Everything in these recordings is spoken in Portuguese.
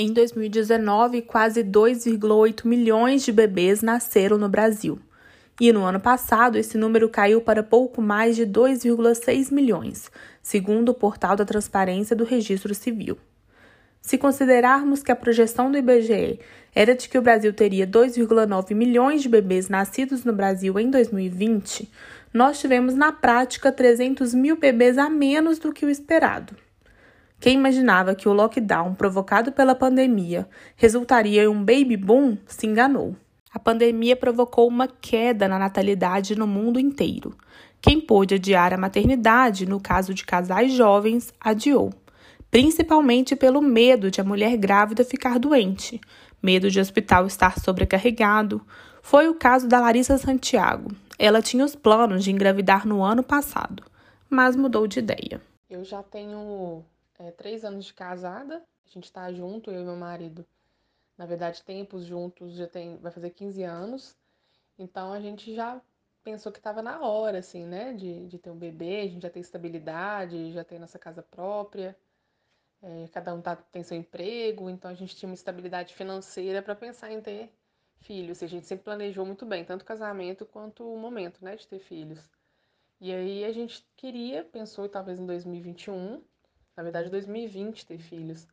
Em 2019, quase 2,8 milhões de bebês nasceram no Brasil. E no ano passado, esse número caiu para pouco mais de 2,6 milhões, segundo o portal da Transparência do Registro Civil. Se considerarmos que a projeção do IBGE era de que o Brasil teria 2,9 milhões de bebês nascidos no Brasil em 2020, nós tivemos na prática 300 mil bebês a menos do que o esperado. Quem imaginava que o lockdown provocado pela pandemia resultaria em um baby boom se enganou. A pandemia provocou uma queda na natalidade no mundo inteiro. Quem pôde adiar a maternidade, no caso de casais jovens, adiou, principalmente pelo medo de a mulher grávida ficar doente, medo de o hospital estar sobrecarregado. Foi o caso da Larissa Santiago. Ela tinha os planos de engravidar no ano passado, mas mudou de ideia. Eu já tenho é, três anos de casada, a gente tá junto, eu e meu marido. Na verdade, tempos juntos já tem, vai fazer 15 anos. Então a gente já pensou que estava na hora, assim, né, de, de ter um bebê, a gente já tem estabilidade, já tem nossa casa própria, é, cada um tá, tem seu emprego, então a gente tinha uma estabilidade financeira para pensar em ter filhos. E a gente sempre planejou muito bem, tanto o casamento quanto o momento, né, de ter filhos. E aí a gente queria, pensou talvez em 2021, na verdade 2020 ter filhos.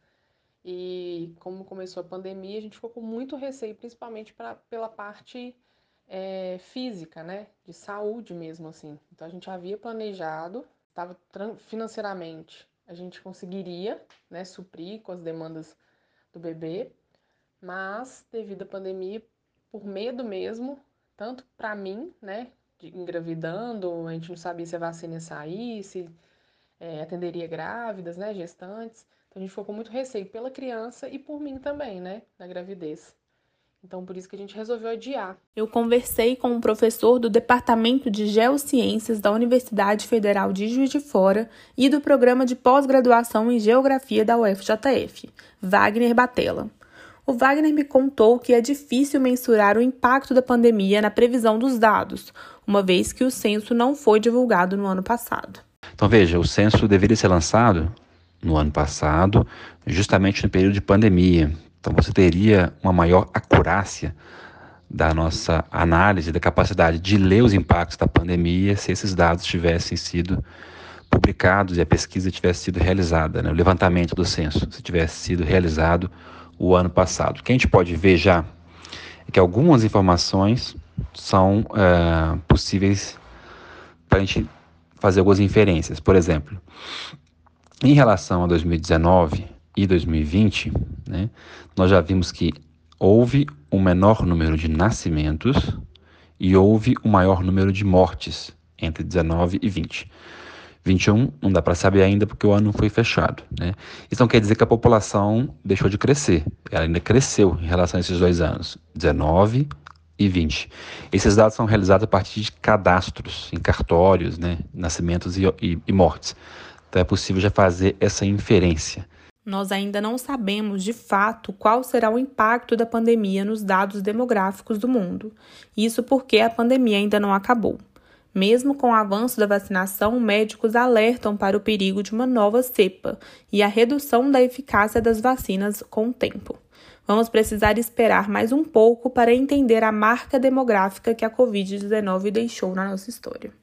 E como começou a pandemia, a gente ficou com muito receio, principalmente pra, pela parte é, física, né? De saúde mesmo, assim. Então a gente havia planejado, estava financeiramente, a gente conseguiria, né, suprir com as demandas do bebê, mas devido à pandemia, por medo mesmo, tanto para mim, né, de engravidando, a gente não sabia se a vacina ia sair, se é, atenderia grávidas, né, gestantes. Então a gente ficou com muito receio pela criança e por mim também, né, da gravidez. Então, por isso que a gente resolveu adiar. Eu conversei com um professor do Departamento de Geociências da Universidade Federal de Juiz de Fora e do Programa de Pós-Graduação em Geografia da UFJF, Wagner Batella. O Wagner me contou que é difícil mensurar o impacto da pandemia na previsão dos dados, uma vez que o censo não foi divulgado no ano passado. Então veja, o censo deveria ser lançado no ano passado, justamente no período de pandemia. Então você teria uma maior acurácia da nossa análise, da capacidade de ler os impactos da pandemia se esses dados tivessem sido publicados e a pesquisa tivesse sido realizada, né? o levantamento do censo, se tivesse sido realizado o ano passado. O que a gente pode ver já é que algumas informações são é, possíveis para a gente fazer algumas inferências. Por exemplo, em relação a 2019 e 2020, né, nós já vimos que houve um menor número de nascimentos e houve um maior número de mortes entre 19 e 20. 21 não dá para saber ainda porque o ano foi fechado. Né? Isso não quer dizer que a população deixou de crescer. Ela ainda cresceu em relação a esses dois anos, 19 e 20. Esses dados são realizados a partir de cadastros em cartórios, né, nascimentos e, e, e mortes. Então é possível já fazer essa inferência. Nós ainda não sabemos de fato qual será o impacto da pandemia nos dados demográficos do mundo. Isso porque a pandemia ainda não acabou. Mesmo com o avanço da vacinação, médicos alertam para o perigo de uma nova cepa e a redução da eficácia das vacinas com o tempo. Vamos precisar esperar mais um pouco para entender a marca demográfica que a Covid-19 deixou na nossa história.